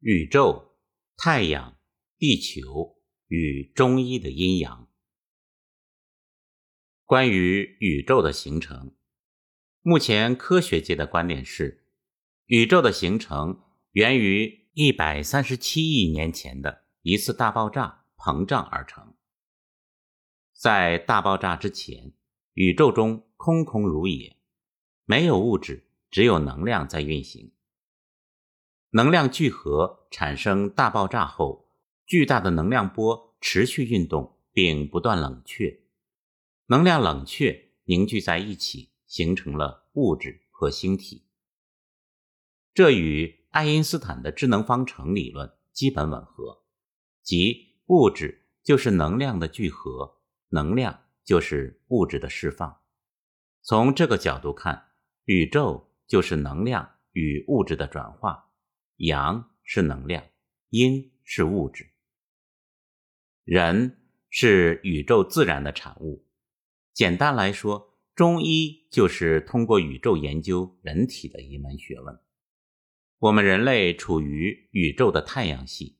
宇宙、太阳、地球与中医的阴阳。关于宇宙的形成，目前科学界的观点是，宇宙的形成源于一百三十七亿年前的一次大爆炸膨胀而成。在大爆炸之前，宇宙中空空如也，没有物质，只有能量在运行。能量聚合产生大爆炸后，巨大的能量波持续运动并不断冷却，能量冷却凝聚在一起，形成了物质和星体。这与爱因斯坦的智能方程理论基本吻合，即物质就是能量的聚合，能量就是物质的释放。从这个角度看，宇宙就是能量与物质的转化。阳是能量，阴是物质。人是宇宙自然的产物。简单来说，中医就是通过宇宙研究人体的一门学问。我们人类处于宇宙的太阳系，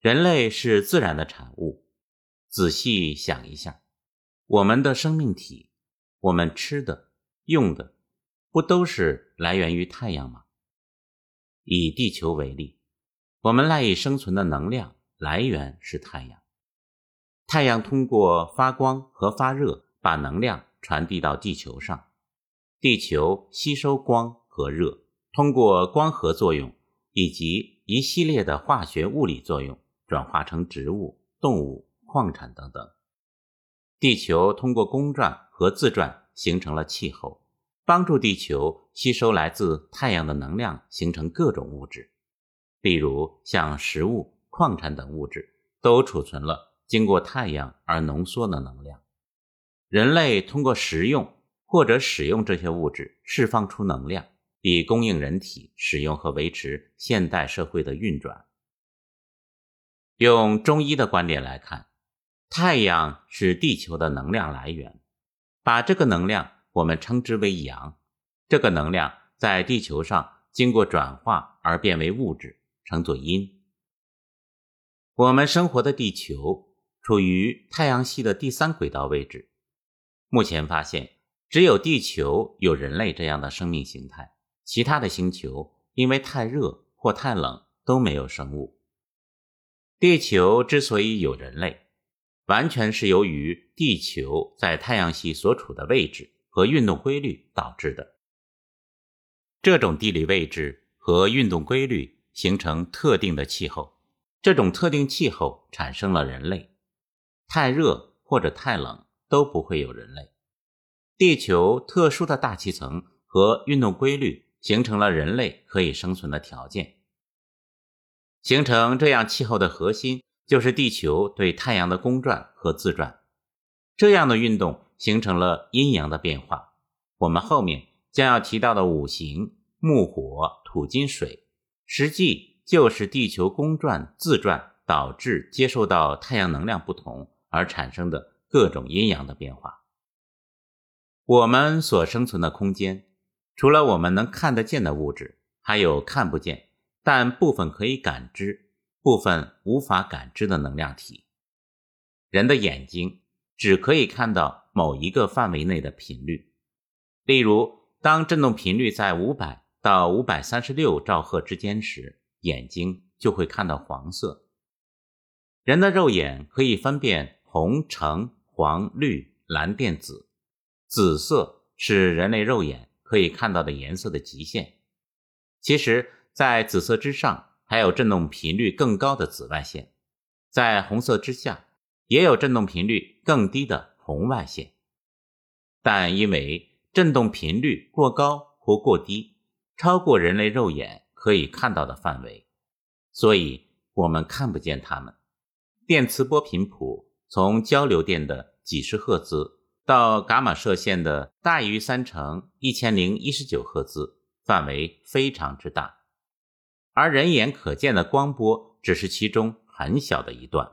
人类是自然的产物。仔细想一下，我们的生命体，我们吃的、用的，不都是来源于太阳吗？以地球为例，我们赖以生存的能量来源是太阳。太阳通过发光和发热，把能量传递到地球上。地球吸收光和热，通过光合作用以及一系列的化学物理作用，转化成植物、动物、矿产等等。地球通过公转和自转，形成了气候。帮助地球吸收来自太阳的能量，形成各种物质，例如像食物、矿产等物质，都储存了经过太阳而浓缩的能量。人类通过食用或者使用这些物质，释放出能量，以供应人体使用和维持现代社会的运转。用中医的观点来看，太阳是地球的能量来源，把这个能量。我们称之为阳，这个能量在地球上经过转化而变为物质，称作阴。我们生活的地球处于太阳系的第三轨道位置。目前发现，只有地球有人类这样的生命形态，其他的星球因为太热或太冷都没有生物。地球之所以有人类，完全是由于地球在太阳系所处的位置。和运动规律导致的这种地理位置和运动规律形成特定的气候，这种特定气候产生了人类。太热或者太冷都不会有人类。地球特殊的大气层和运动规律形成了人类可以生存的条件。形成这样气候的核心就是地球对太阳的公转和自转，这样的运动。形成了阴阳的变化。我们后面将要提到的五行木、火、土、金、水，实际就是地球公转自转导致接受到太阳能量不同而产生的各种阴阳的变化。我们所生存的空间，除了我们能看得见的物质，还有看不见但部分可以感知、部分无法感知的能量体。人的眼睛只可以看到。某一个范围内的频率，例如，当振动频率在五百到五百三十六兆赫之间时，眼睛就会看到黄色。人的肉眼可以分辨红、橙、黄、绿、蓝、靛、紫，紫色是人类肉眼可以看到的颜色的极限。其实，在紫色之上还有振动频率更高的紫外线，在红色之下也有振动频率更低的。红外线，但因为振动频率过高或过低，超过人类肉眼可以看到的范围，所以我们看不见它们。电磁波频谱从交流电的几十赫兹到伽马射线的大于三乘一千零一十九赫兹，范围非常之大，而人眼可见的光波只是其中很小的一段。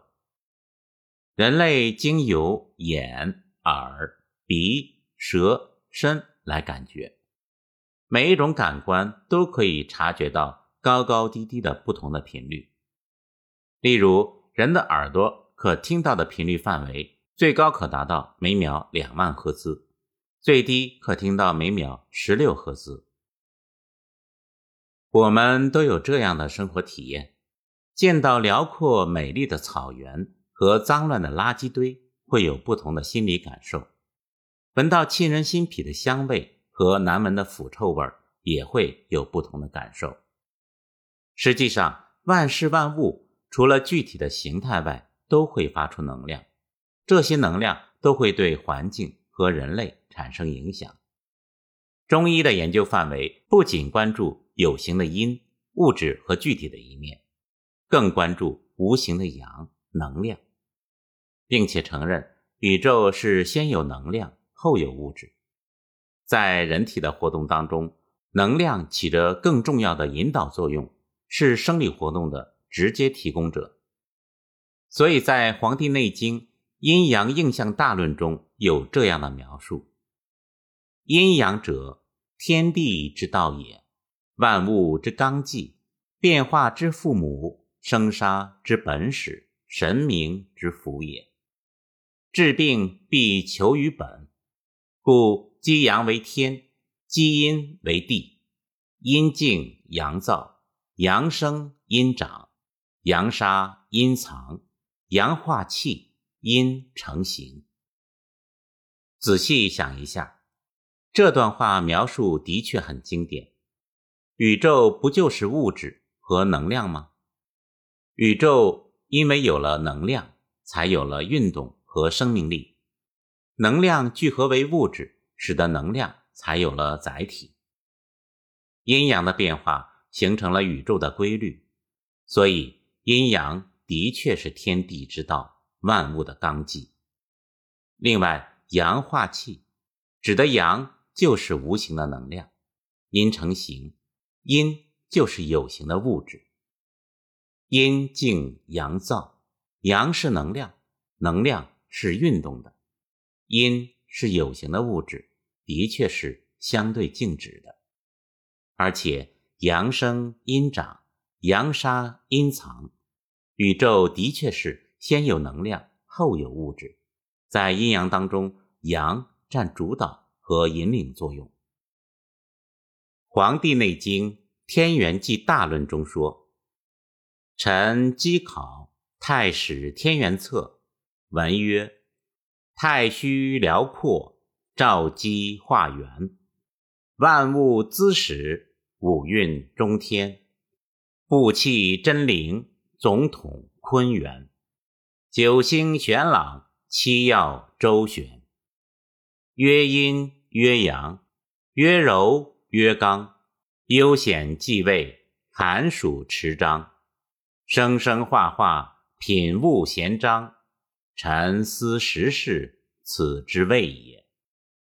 人类经由眼、耳、鼻、舌、身来感觉，每一种感官都可以察觉到高高低低的不同的频率。例如，人的耳朵可听到的频率范围最高可达到每秒两万赫兹，最低可听到每秒十六赫兹。我们都有这样的生活体验：见到辽阔美丽的草原和脏乱的垃圾堆，会有不同的心理感受；闻到沁人心脾的香味和难闻的腐臭味，也会有不同的感受。实际上，万事万物。除了具体的形态外，都会发出能量，这些能量都会对环境和人类产生影响。中医的研究范围不仅关注有形的阴物质和具体的一面，更关注无形的阳能量，并且承认宇宙是先有能量后有物质。在人体的活动当中，能量起着更重要的引导作用，是生理活动的。直接提供者，所以在《黄帝内经·阴阳应象大论》中有这样的描述：阴阳者，天地之道也，万物之纲纪，变化之父母，生杀之本始，神明之福也。治病必求于本，故积阳为天，积阴为地，阴静阳燥，阳生阴长。阳杀阴藏，阳化气，阴成形。仔细想一下，这段话描述的确很经典。宇宙不就是物质和能量吗？宇宙因为有了能量，才有了运动和生命力。能量聚合为物质，使得能量才有了载体。阴阳的变化形成了宇宙的规律，所以。阴阳的确是天地之道，万物的纲纪。另外，阳化气，指的阳就是无形的能量，阴成形，阴就是有形的物质。阴静阳燥，阳是能量，能量是运动的，阴是有形的物质，的确是相对静止的。而且，阳生阴长，阳杀阴藏。宇宙的确是先有能量，后有物质，在阴阳当中，阳占主导和引领作用。《黄帝内经·天元纪大论》中说：“臣稽考《太史天元策》，文曰：‘太虚辽阔，照机化元，万物滋始，五运中天，布气真灵。’”总统坤元，九星玄朗，七曜周旋。曰阴曰阳，曰柔曰刚，悠闲继位，寒暑持章，生生化化，品物咸章。禅思时事，此之谓也。